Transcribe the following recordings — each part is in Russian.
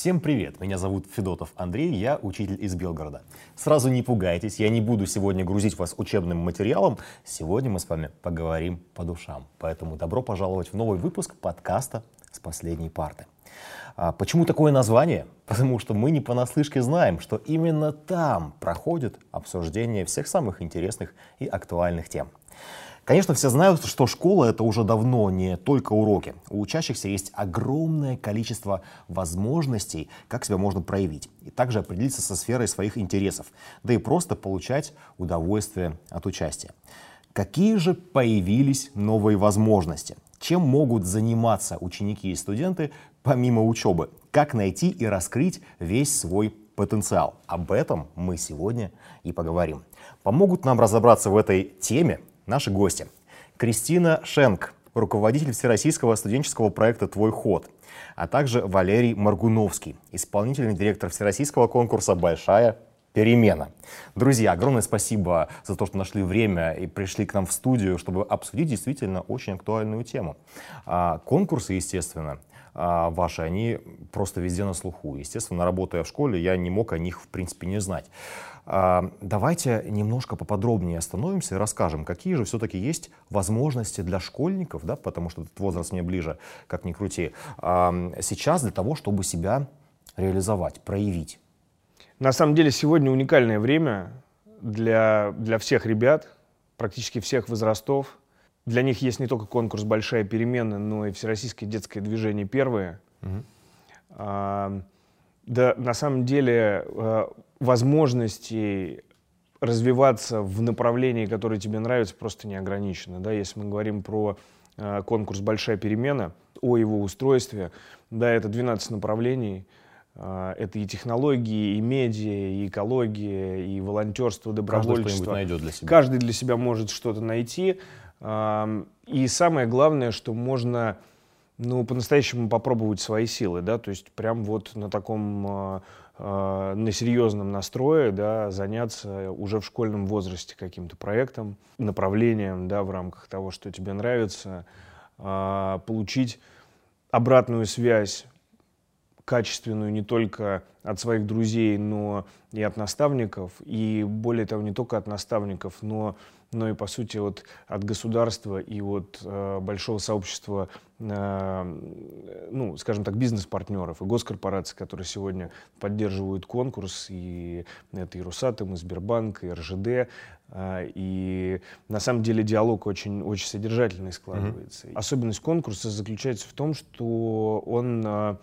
Всем привет! Меня зовут Федотов Андрей, я учитель из Белгорода. Сразу не пугайтесь, я не буду сегодня грузить вас учебным материалом. Сегодня мы с вами поговорим по душам. Поэтому добро пожаловать в новый выпуск подкаста «С последней парты». А почему такое название? Потому что мы не понаслышке знаем, что именно там проходит обсуждение всех самых интересных и актуальных тем – Конечно, все знают, что школа — это уже давно не только уроки. У учащихся есть огромное количество возможностей, как себя можно проявить. И также определиться со сферой своих интересов, да и просто получать удовольствие от участия. Какие же появились новые возможности? Чем могут заниматься ученики и студенты помимо учебы? Как найти и раскрыть весь свой потенциал? Об этом мы сегодня и поговорим. Помогут нам разобраться в этой теме Наши гости. Кристина Шенк, руководитель Всероссийского студенческого проекта «Твой ход», а также Валерий Маргуновский, исполнительный директор Всероссийского конкурса «Большая перемена». Друзья, огромное спасибо за то, что нашли время и пришли к нам в студию, чтобы обсудить действительно очень актуальную тему. А, конкурсы, естественно, ваши, они просто везде на слуху. Естественно, работая в школе, я не мог о них, в принципе, не знать. А, давайте немножко поподробнее остановимся и расскажем, какие же все-таки есть возможности для школьников, да, потому что этот возраст мне ближе, как ни крути, а, сейчас для того, чтобы себя реализовать, проявить. На самом деле сегодня уникальное время для, для всех ребят, практически всех возрастов. Для них есть не только конкурс «Большая перемена», но и Всероссийское детское движение «Первое». Угу. А, да, на самом деле возможностей развиваться в направлении, которое тебе нравится, просто не ограничено. Да? Если мы говорим про э, конкурс «Большая перемена», о его устройстве, да, это 12 направлений, э, это и технологии, и медиа, и экология, и волонтерство, добровольчество. Каждый найдет для себя. Каждый для себя может что-то найти. И самое главное, что можно ну, по-настоящему попробовать свои силы, да, то есть прям вот на таком э, на серьезном настрое, да, заняться уже в школьном возрасте каким-то проектом, направлением, да, в рамках того, что тебе нравится, э, получить обратную связь качественную не только от своих друзей, но и от наставников, и более того, не только от наставников, но но и, по сути, вот от государства и от э, большого сообщества, э, ну, скажем так, бизнес-партнеров и госкорпораций, которые сегодня поддерживают конкурс, и это и Росатом, и Сбербанк, и РЖД, э, и на самом деле диалог очень, очень содержательный складывается. Mm-hmm. Особенность конкурса заключается в том, что он...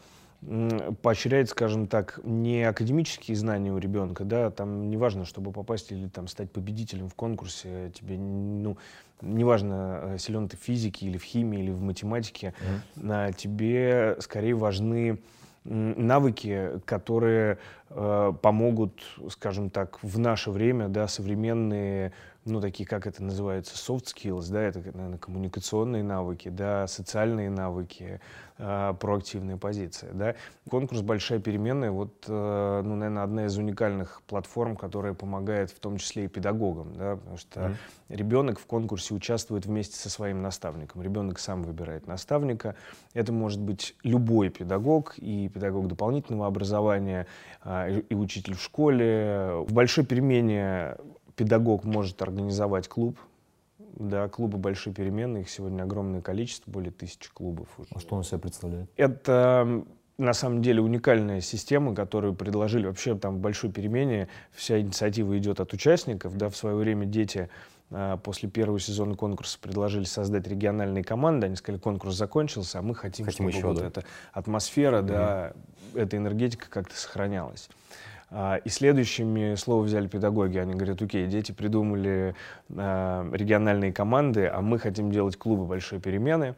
Поощряет, скажем так, не академические знания у ребенка, да, там не важно, чтобы попасть или там стать победителем в конкурсе, тебе, ну, неважно, э, силен ты в физике или в химии или в математике, mm-hmm. тебе скорее важны навыки, которые э, помогут, скажем так, в наше время, да, современные ну, такие, как это называется, soft skills, да, это, наверное, коммуникационные навыки, да, социальные навыки, э, проактивная позиция, да. Конкурс «Большая переменная», вот, э, ну, наверное, одна из уникальных платформ, которая помогает в том числе и педагогам, да, потому что mm-hmm. ребенок в конкурсе участвует вместе со своим наставником, ребенок сам выбирает наставника, это может быть любой педагог, и педагог дополнительного образования, э, и учитель в школе. В «Большой перемене» педагог может организовать клуб. Да, клубы большие перемены, их сегодня огромное количество, более тысячи клубов уже. А что он себя представляет? Это на самом деле уникальная система, которую предложили вообще там в большой перемене. Вся инициатива идет от участников. Да, в свое время дети а, после первого сезона конкурса предложили создать региональные команды. Они сказали, конкурс закончился, а мы хотим, хотим чтобы еще, вот да. эта атмосфера, угу. да, эта энергетика как-то сохранялась. А, и следующими слово взяли педагоги. Они говорят, окей, дети придумали а, региональные команды, а мы хотим делать клубы большой перемены.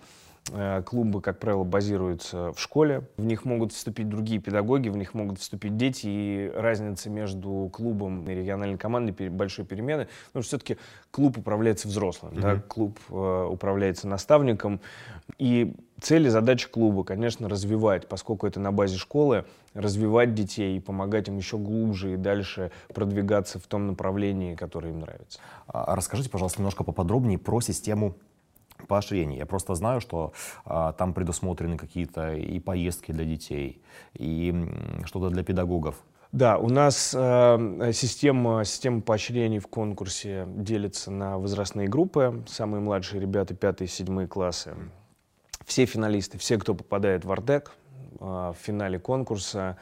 А, клубы, как правило, базируются в школе. В них могут вступить другие педагоги, в них могут вступить дети. И разница между клубом и региональной командой большой перемены, потому что все-таки клуб управляется взрослым, mm-hmm. да? клуб э, управляется наставником. И Цель и задача клуба, конечно, развивать, поскольку это на базе школы, развивать детей и помогать им еще глубже и дальше продвигаться в том направлении, которое им нравится. А расскажите, пожалуйста, немножко поподробнее про систему поощрений. Я просто знаю, что а, там предусмотрены какие-то и поездки для детей, и что-то для педагогов. Да, у нас э, система, система поощрений в конкурсе делится на возрастные группы. Самые младшие ребята, пятые, седьмые классы. Все финалисты, все, кто попадает в Артек в финале конкурса,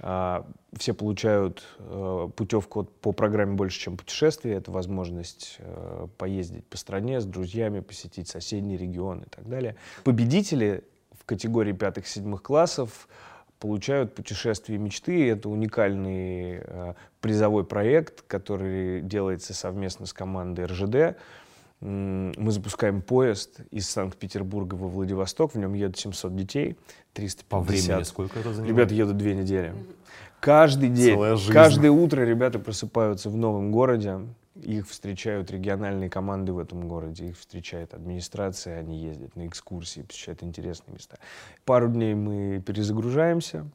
э, все получают э, путевку по программе «Больше, чем путешествие». Это возможность э, поездить по стране с друзьями, посетить соседние регионы и так далее. Победители в категории пятых-седьмых классов – получают путешествие мечты. Это уникальный э, призовой проект, который делается совместно с командой РЖД. Мы запускаем поезд из Санкт-Петербурга во Владивосток. В нем едут 700 детей, 350. По времени сколько это занимает? Ребята едут две недели. Каждый день, каждое утро ребята просыпаются в новом городе. Их встречают региональные команды в этом городе, их встречает администрация, они ездят на экскурсии, посещают интересные места. Пару дней мы перезагружаемся,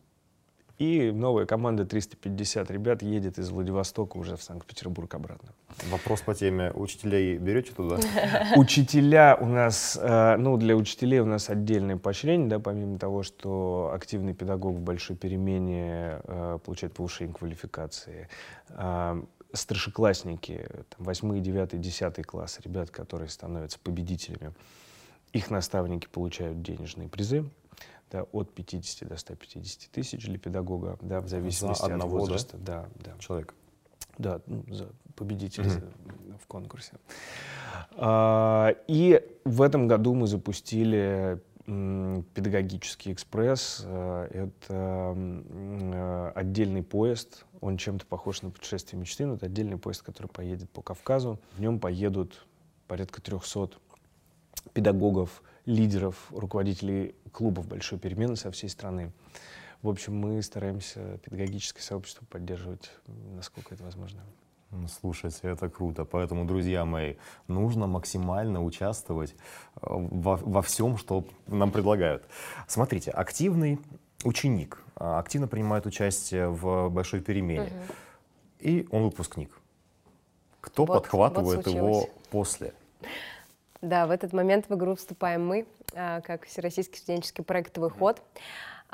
и новая команда 350 ребят едет из Владивостока уже в Санкт-Петербург обратно. Вопрос по теме. Учителей берете туда? Учителя у нас, э, ну, для учителей у нас отдельное поощрение, да, помимо того, что активный педагог в большой перемене э, получает повышение квалификации э, старшеклассники, там, 8, 9, 10 класс, ребят, которые становятся победителями, их наставники получают денежные призы да, от 50 до 150 тысяч для педагога, да, в зависимости за одного, от возраста. Да, да. Человек. Да, ну, за победителя mm-hmm. в конкурсе. А, и в этом году мы запустили педагогический экспресс. Э, это э, отдельный поезд, он чем-то похож на путешествие мечты, но это отдельный поезд, который поедет по Кавказу. В нем поедут порядка 300 педагогов, лидеров, руководителей клубов большой перемены со всей страны. В общем, мы стараемся педагогическое сообщество поддерживать, насколько это возможно. Слушайте, это круто. Поэтому, друзья мои, нужно максимально участвовать э, во, во всем, что нам предлагают. Смотрите, активный ученик а, активно принимает участие в большой перемене, угу. и он выпускник. Кто вот, подхватывает вот его после? Да, в этот момент в игру вступаем мы, а, как Всероссийский студенческий проектовый ход. А,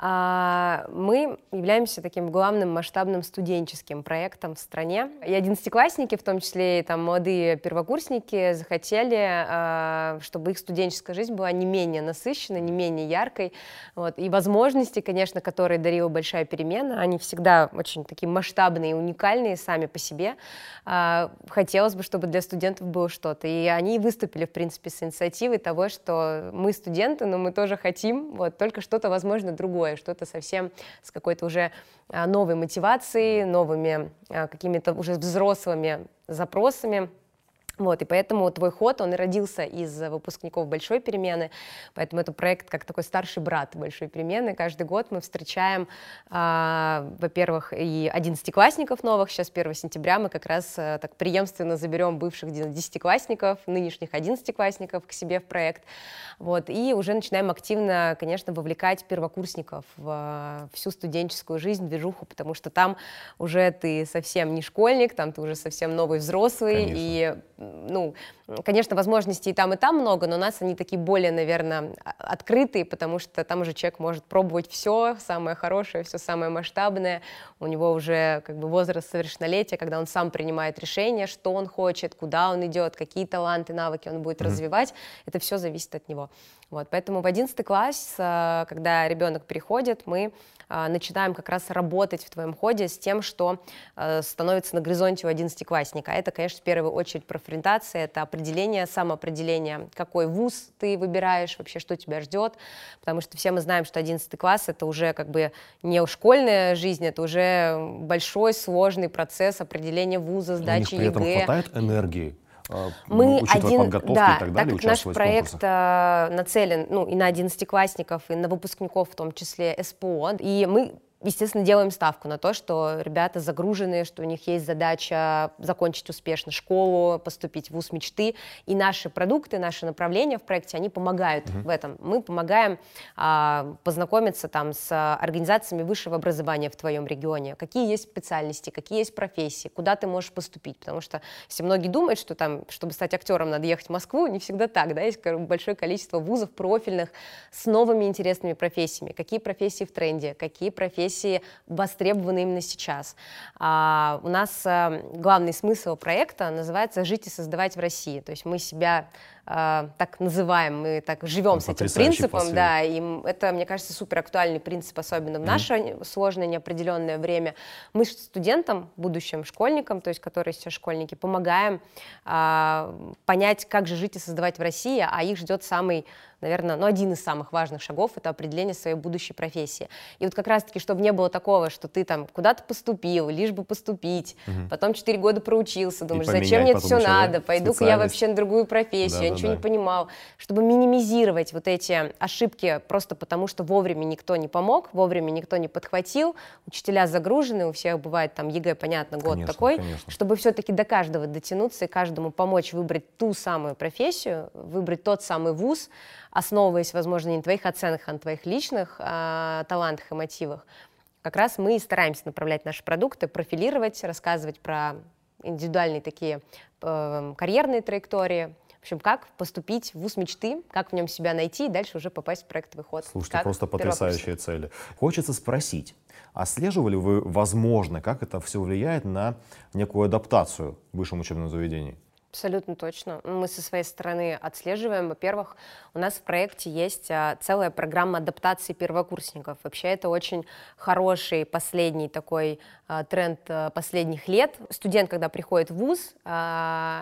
мы являемся таким главным масштабным студенческим проектом в стране. И одиннадцатиклассники, в том числе и там молодые первокурсники, захотели, а, чтобы их студенческая жизнь была не менее насыщенной, не менее яркой. Вот. И возможности, конечно, которые дарила большая перемена, они всегда очень такие масштабные уникальные сами по себе. А, хотелось бы, чтобы для студентов было что-то. И они выступили, в принципе, с инициативой того, что мы студенты, но мы тоже хотим, вот, только что-то, возможно, другое другое, что-то совсем с какой-то уже а, новой мотивацией, новыми а, какими-то уже взрослыми запросами. Вот, и поэтому твой ход, он родился из выпускников большой перемены, поэтому это проект как такой старший брат большой перемены. Каждый год мы встречаем, э, во-первых, и одиннадцатиклассников новых, сейчас 1 сентября мы как раз э, так преемственно заберем бывших десятиклассников, нынешних одиннадцатиклассников к себе в проект, вот, и уже начинаем активно, конечно, вовлекать первокурсников в э, всю студенческую жизнь, движуху, потому что там уже ты совсем не школьник, там ты уже совсем новый взрослый, конечно. и ну, конечно, возможностей и там, и там много, но у нас они такие более, наверное, открытые, потому что там уже человек может пробовать все, самое хорошее, все самое масштабное. У него уже как бы возраст совершеннолетия, когда он сам принимает решение, что он хочет, куда он идет, какие таланты, навыки он будет mm-hmm. развивать. Это все зависит от него. Вот, поэтому в 11 класс, э, когда ребенок приходит, мы а, начинаем как раз работать в твоем ходе с тем, что э, становится на горизонте у одиннадцатиклассника. Это, конечно, в первую очередь профориентация, это определение, самоопределение, какой вуз ты выбираешь, вообще, что тебя ждет, потому что все мы знаем, что одиннадцатый класс — это уже как бы не школьная жизнь, это уже большой, сложный процесс определения вуза, сдачи ЕГЭ. При этом хватает энергии мы один, да, и так далее, так как наш проект э, нацелен ну, и на одиннадцатиклассников, и на выпускников, в том числе СПО, и мы естественно, делаем ставку на то, что ребята загружены, что у них есть задача закончить успешно школу, поступить в ВУЗ мечты, и наши продукты, наши направления в проекте, они помогают mm-hmm. в этом. Мы помогаем а, познакомиться там с организациями высшего образования в твоем регионе, какие есть специальности, какие есть профессии, куда ты можешь поступить, потому что все многие думают, что там, чтобы стать актером, надо ехать в Москву, не всегда так, да, есть большое количество вузов профильных с новыми интересными профессиями, какие профессии в тренде, какие профессии профессии востребованы именно сейчас. А, у нас а, главный смысл проекта называется «Жить и создавать в России». То есть мы себя а, так называем, мы так живем ну, с этим принципом, посыл. да, и это, мне кажется, супер актуальный принцип, особенно в наше mm-hmm. сложное, неопределенное время. Мы студентам, будущим школьникам, то есть которые сейчас школьники, помогаем а, понять, как же жить и создавать в России, а их ждет самый наверное, ну, один из самых важных шагов — это определение своей будущей профессии. И вот как раз-таки, чтобы не было такого, что ты там куда-то поступил, лишь бы поступить, угу. потом 4 года проучился, думаешь, зачем мне это все надо, пойду-ка я вообще на другую профессию, да, ничего да. не понимал, чтобы минимизировать вот эти ошибки просто потому, что вовремя никто не помог, вовремя никто не подхватил, учителя загружены, у всех бывает там ЕГЭ, понятно, год конечно, такой, конечно. чтобы все-таки до каждого дотянуться и каждому помочь выбрать ту самую профессию, выбрать тот самый вуз, основываясь, возможно, не на твоих оценках, а на твоих личных а, талантах и мотивах. Как раз мы и стараемся направлять наши продукты, профилировать, рассказывать про индивидуальные такие э, карьерные траектории, в общем, как поступить в ВУЗ мечты, как в нем себя найти и дальше уже попасть в проектовый ход. Слушайте, просто потрясающие цели. Хочется спросить, отслеживали вы, возможно, как это все влияет на некую адаптацию в высшем учебном заведении? Абсолютно точно. Мы со своей стороны отслеживаем. Во-первых, у нас в проекте есть а, целая программа адаптации первокурсников. Вообще это очень хороший последний такой а, тренд а, последних лет. Студент, когда приходит в ВУЗ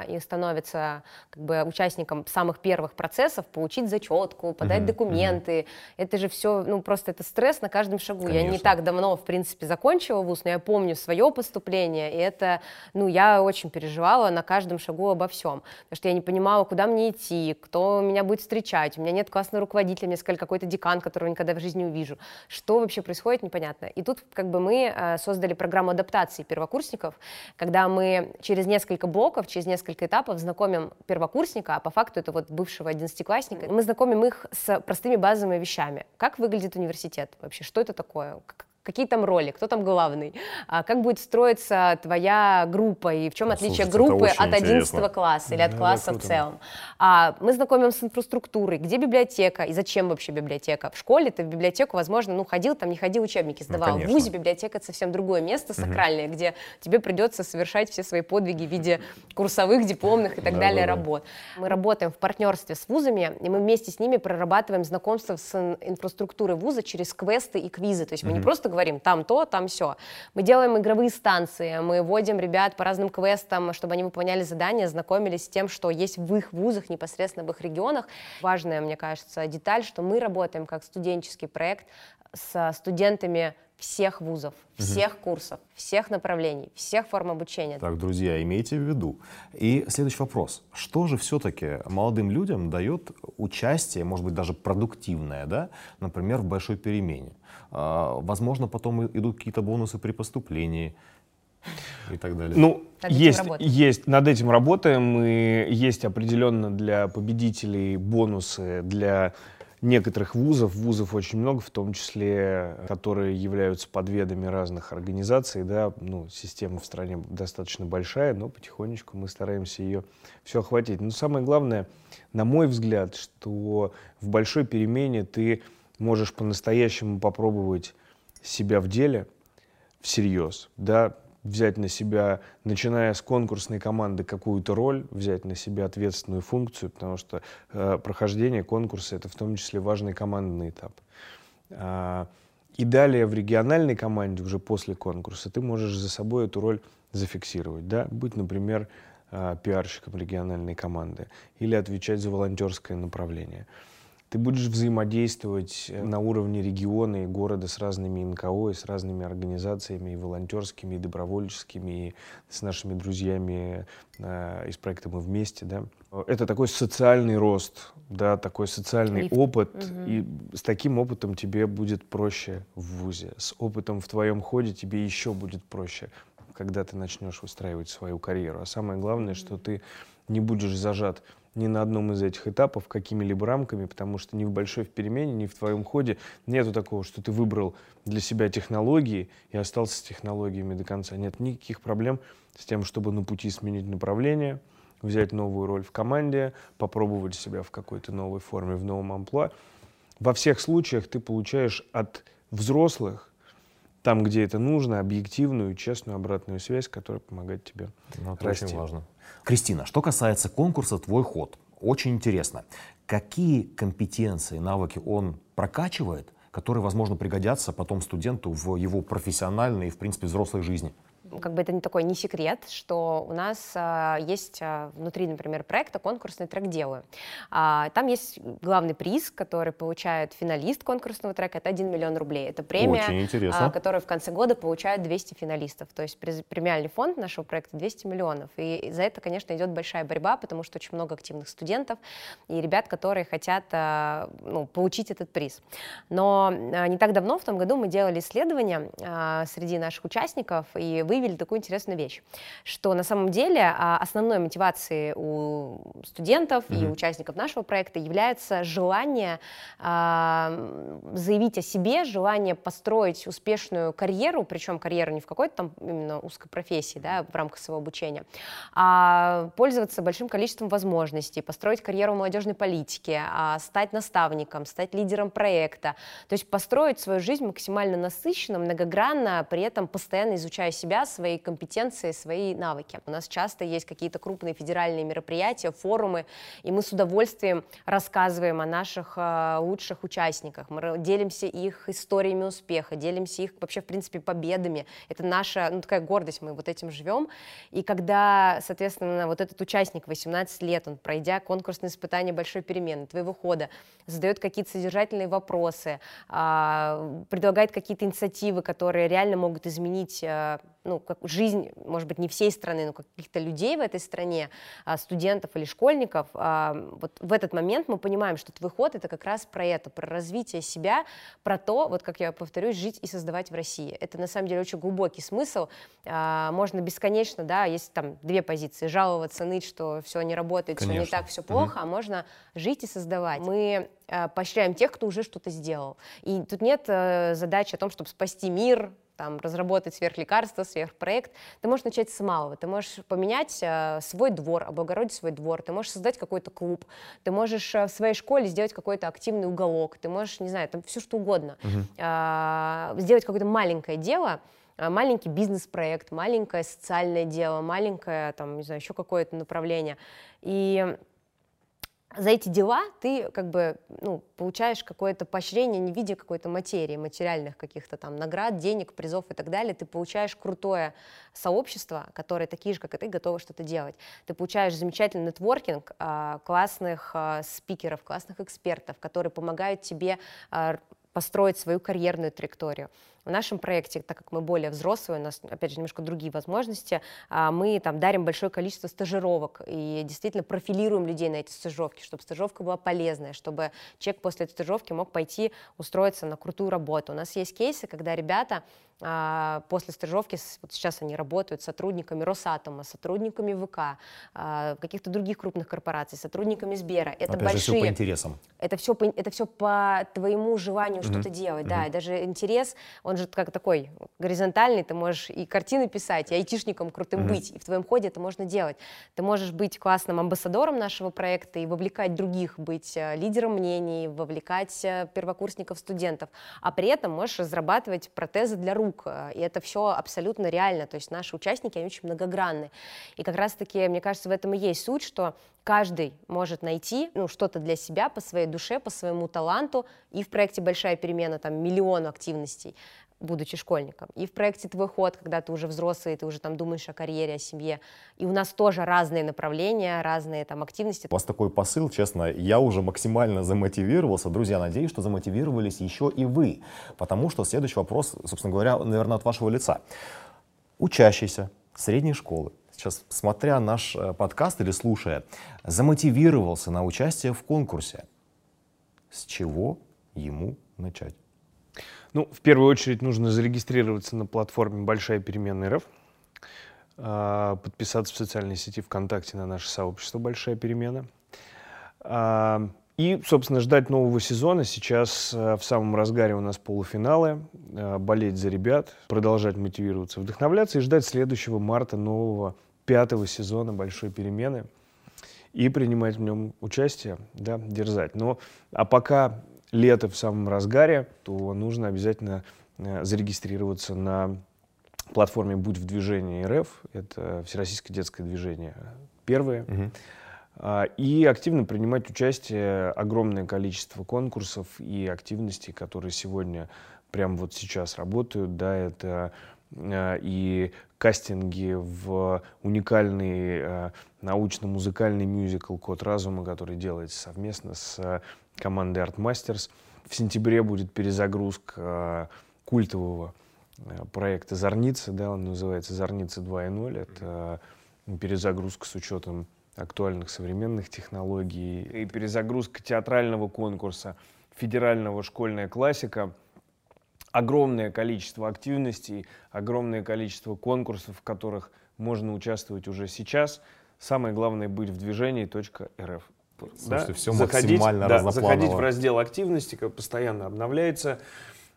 и становится как бы участником самых первых процессов, получить зачетку, подать угу, документы, угу. это же все, ну просто это стресс на каждом шагу. Конечно. Я не так давно, в принципе, закончила ВУЗ, но я помню свое поступление, и это, ну, я очень переживала на каждом шагу обо всем, потому что я не понимала, куда мне идти, кто меня будет встречать, у меня нет классного руководителя, мне сказали какой-то декан, которого никогда в жизни не увижу. Что вообще происходит, непонятно. И тут как бы мы э, создали программу адаптации первокурсников, когда мы через несколько блоков, через несколько этапов знакомим первокурсника, а по факту это вот бывшего одиннадцатиклассника, мы знакомим их с простыми базовыми вещами. Как выглядит университет вообще, что это такое, какие там роли, кто там главный, а как будет строиться твоя группа и в чем отличие Слушайте, группы от 11 класса или от да, класса в целом. А, мы знакомим с инфраструктурой, где библиотека и зачем вообще библиотека. В школе ты в библиотеку, возможно, ну ходил там, не ходил, учебники ну, сдавал. Ну, в ВУЗе библиотека это совсем другое место, сакральное, угу. где тебе придется совершать все свои подвиги в виде курсовых, дипломных и так да, далее да, работ. Мы работаем в партнерстве с вузами, и мы вместе с ними прорабатываем знакомство с инфраструктурой вуза через квесты и квизы. То есть угу. мы не просто говорим, там то, там все. Мы делаем игровые станции, мы вводим ребят по разным квестам, чтобы они выполняли задания, знакомились с тем, что есть в их вузах, непосредственно в их регионах. Важная, мне кажется, деталь, что мы работаем как студенческий проект с студентами всех вузов, всех угу. курсов, всех направлений, всех форм обучения. Так, друзья, имейте в виду. И следующий вопрос. Что же все-таки молодым людям дает участие, может быть, даже продуктивное, да, например, в большой перемене? А, возможно, потом идут какие-то бонусы при поступлении и так далее. Ну, над есть, есть, над этим работаем, и есть определенно для победителей бонусы для некоторых вузов, вузов очень много, в том числе, которые являются подведами разных организаций, да, ну, система в стране достаточно большая, но потихонечку мы стараемся ее все охватить. Но самое главное, на мой взгляд, что в большой перемене ты можешь по-настоящему попробовать себя в деле всерьез, да, взять на себя, начиная с конкурсной команды, какую-то роль, взять на себя ответственную функцию, потому что э, прохождение конкурса — это в том числе важный командный этап. А, и далее в региональной команде, уже после конкурса, ты можешь за собой эту роль зафиксировать. Да? Быть, например, э, пиарщиком региональной команды или отвечать за волонтерское направление. Ты будешь взаимодействовать э, на уровне региона и города с разными НКО, и с разными организациями, и волонтерскими, и добровольческими, и с нашими друзьями э, из проекта «Мы вместе». Да? Это такой социальный рост, да, такой социальный Лифт. опыт. Угу. И с таким опытом тебе будет проще в ВУЗе. С опытом в твоем ходе тебе еще будет проще, когда ты начнешь выстраивать свою карьеру. А самое главное, что ты не будешь зажат ни на одном из этих этапов какими-либо рамками, потому что ни в большой в перемене, ни в твоем ходе нету такого, что ты выбрал для себя технологии и остался с технологиями до конца. Нет никаких проблем с тем, чтобы на пути сменить направление, взять новую роль в команде, попробовать себя в какой-то новой форме, в новом амплуа. Во всех случаях ты получаешь от взрослых там, где это нужно, объективную, честную обратную связь, которая помогает тебе ну, это расти. очень важно. Кристина, что касается конкурса «Твой ход», очень интересно, какие компетенции, навыки он прокачивает, которые, возможно, пригодятся потом студенту в его профессиональной и, в принципе, взрослой жизни? Как бы это не такой не секрет, что у нас а, есть а, внутри, например, проекта конкурсный трек «Делаю». А, там есть главный приз, который получает финалист конкурсного трека, это 1 миллион рублей. Это премия, а, которую в конце года получают 200 финалистов. То есть премиальный фонд нашего проекта 200 миллионов. И за это, конечно, идет большая борьба, потому что очень много активных студентов и ребят, которые хотят а, ну, получить этот приз. Но а, не так давно, в том году, мы делали исследование а, среди наших участников и выявили, выявили такую интересную вещь, что на самом деле а, основной мотивацией у студентов mm-hmm. и участников нашего проекта является желание э, заявить о себе, желание построить успешную карьеру, причем карьеру не в какой-то там именно узкой профессии, да, в рамках своего обучения, а пользоваться большим количеством возможностей, построить карьеру в молодежной политике, а стать наставником, стать лидером проекта, то есть построить свою жизнь максимально насыщенно, многогранно, при этом постоянно изучая себя, свои компетенции, свои навыки. У нас часто есть какие-то крупные федеральные мероприятия, форумы, и мы с удовольствием рассказываем о наших э, лучших участниках. Мы делимся их историями успеха, делимся их вообще, в принципе, победами. Это наша, ну, такая гордость, мы вот этим живем. И когда, соответственно, вот этот участник 18 лет, он, пройдя конкурсное испытание большой перемены, твоего хода, задает какие-то содержательные вопросы, э, предлагает какие-то инициативы, которые реально могут изменить э, ну, как жизнь, может быть, не всей страны, но каких-то людей в этой стране, а, студентов или школьников, а, вот в этот момент мы понимаем, что твой ход — это как раз про это, про развитие себя, про то, вот как я повторюсь, жить и создавать в России. Это на самом деле очень глубокий смысл. А, можно бесконечно, да, есть там две позиции, жаловаться, ныть, что все не работает, Конечно. все не так, все плохо, угу. а можно жить и создавать. Мы поощряем тех, кто уже что-то сделал. И тут нет э, задачи о том, чтобы спасти мир, там, разработать сверхлекарство, сверхпроект, ты можешь начать с малого. Ты можешь поменять э, свой двор, облагородить свой двор, ты можешь создать какой-то клуб, ты можешь э, в своей школе сделать какой-то активный уголок, ты можешь, не знаю, там все что угодно, угу. э, сделать какое-то маленькое дело, э, маленький бизнес-проект, маленькое социальное дело, маленькое, там, не знаю, еще какое-то направление. И за эти дела ты как бы ну, получаешь какое-то поощрение не в виде какой-то материи, материальных каких-то там наград, денег, призов и так далее. Ты получаешь крутое сообщество, которое такие же, как и ты, готовы что-то делать. Ты получаешь замечательный нетворкинг, а, классных а, спикеров, классных экспертов, которые помогают тебе а, построить свою карьерную траекторию. В нашем проекте, так как мы более взрослые, у нас, опять же, немножко другие возможности, а, мы там дарим большое количество стажировок и действительно профилируем людей на эти стажировки, чтобы стажировка была полезная, чтобы человек после этой стажировки мог пойти устроиться на крутую работу. У нас есть кейсы, когда ребята после стажировки, вот сейчас они работают сотрудниками Росатома, сотрудниками ВК, а, каких-то других крупных корпораций, сотрудниками Сбера. Это Опять большие... Же, все по интересам. Это все, по, это все по твоему желанию mm-hmm. что-то делать, mm-hmm. да. И даже интерес, он же как такой горизонтальный, ты можешь и картины писать, и айтишником крутым mm-hmm. быть, и в твоем ходе это можно делать. Ты можешь быть классным амбассадором нашего проекта и вовлекать других, быть э, лидером мнений, вовлекать э, первокурсников, студентов, а при этом можешь разрабатывать протезы для рук, рук, э, и это все абсолютно реально, то есть наши участники, они очень многогранны. И как раз-таки, мне кажется, в этом и есть суть, что каждый может найти ну, что-то для себя по своей душе, по своему таланту, и в проекте «Большая перемена» там миллион активностей, будучи школьником, и в проекте «Твой ход», когда ты уже взрослый, ты уже там думаешь о карьере, о семье. И у нас тоже разные направления, разные там активности. У вас такой посыл, честно, я уже максимально замотивировался. Друзья, надеюсь, что замотивировались еще и вы. Потому что следующий вопрос, собственно говоря, наверное, от вашего лица. Учащийся средней школы, сейчас, смотря наш э, подкаст или слушая, замотивировался на участие в конкурсе. С чего ему начать? Ну, в первую очередь нужно зарегистрироваться на платформе «Большая переменная РФ», а, подписаться в социальной сети ВКонтакте на наше сообщество «Большая перемена». А, и, собственно, ждать нового сезона. Сейчас а, в самом разгаре у нас полуфиналы. Болеть за ребят, продолжать мотивироваться, вдохновляться и ждать следующего марта нового пятого сезона «Большой перемены» и принимать в нем участие, да, дерзать. Но, а пока лето в самом разгаре, то нужно обязательно э, зарегистрироваться на платформе «Будь в движении РФ». Это Всероссийское детское движение первое. Угу. И активно принимать участие огромное количество конкурсов и активностей, которые сегодня, прямо вот сейчас работают. Да, это э, и кастинги в уникальный э, научно-музыкальный мюзикл «Код разума», который делается совместно с команды Art Masters. В сентябре будет перезагрузка э, культового э, проекта «Зорница», да, он называется «Зорница 2.0». Это э, перезагрузка с учетом актуальных современных технологий и перезагрузка театрального конкурса федерального «Школьная классика». Огромное количество активностей, огромное количество конкурсов, в которых можно участвовать уже сейчас. Самое главное — быть в движении .рф. Слушайте, да? все заходить, максимально да, Заходить в раздел активности, как постоянно обновляется.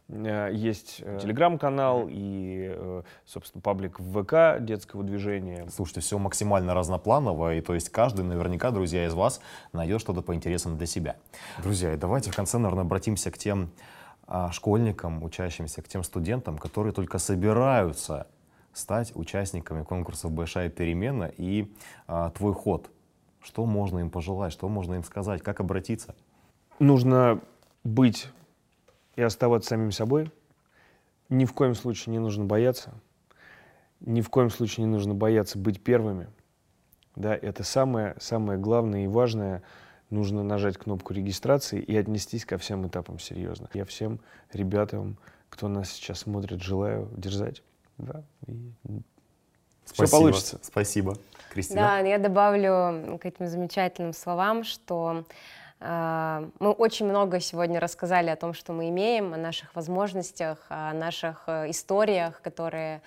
Э, есть э, телеграм-канал и, э, собственно, паблик в ВК детского движения. Слушайте, все максимально разнопланово, и то есть каждый наверняка, друзья, из вас найдет что-то по интересам для себя. Друзья, и давайте в конце, наверное, обратимся к тем школьникам, учащимся, к тем студентам, которые только собираются стать участниками конкурсов «Большая перемена» и а, «Твой ход». Что можно им пожелать, что можно им сказать, как обратиться? Нужно быть и оставаться самим собой. Ни в коем случае не нужно бояться. Ни в коем случае не нужно бояться быть первыми. Да, это самое, самое главное и важное. Нужно нажать кнопку регистрации и отнестись ко всем этапам серьезно. Я всем ребятам, кто нас сейчас смотрит, желаю дерзать. Да, и Спасибо. Все получится. Спасибо. Кристина? Да, я добавлю к этим замечательным словам, что мы очень много сегодня рассказали о том, что мы имеем, о наших возможностях, о наших э, историях, которые,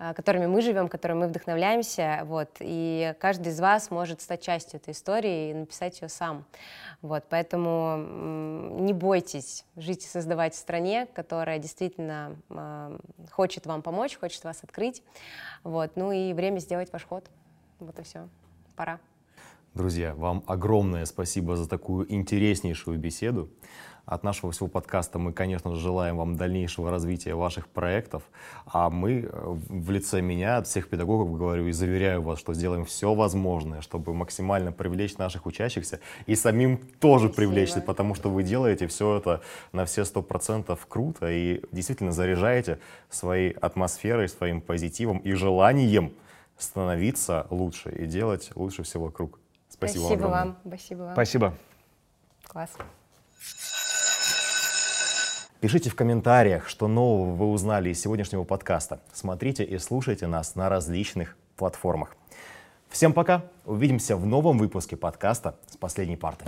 э, которыми мы живем, которыми мы вдохновляемся. Вот, и каждый из вас может стать частью этой истории и написать ее сам. Вот, поэтому не бойтесь жить и создавать в стране, которая действительно э, хочет вам помочь, хочет вас открыть. Вот, ну и время сделать ваш ход. Вот и все. Пора. Друзья, вам огромное спасибо за такую интереснейшую беседу. От нашего всего подкаста мы, конечно же, желаем вам дальнейшего развития ваших проектов. А мы э, в лице меня, от всех педагогов говорю и заверяю вас, что сделаем все возможное, чтобы максимально привлечь наших учащихся и самим тоже Спасибо. привлечься, потому что вы делаете все это на все сто процентов круто и действительно заряжаете своей атмосферой, своим позитивом и желанием становиться лучше и делать лучше всего вокруг. Спасибо, Спасибо вам. вам. Спасибо вам. Спасибо. Класс. Пишите в комментариях, что нового вы узнали из сегодняшнего подкаста. Смотрите и слушайте нас на различных платформах. Всем пока. Увидимся в новом выпуске подкаста с последней парты.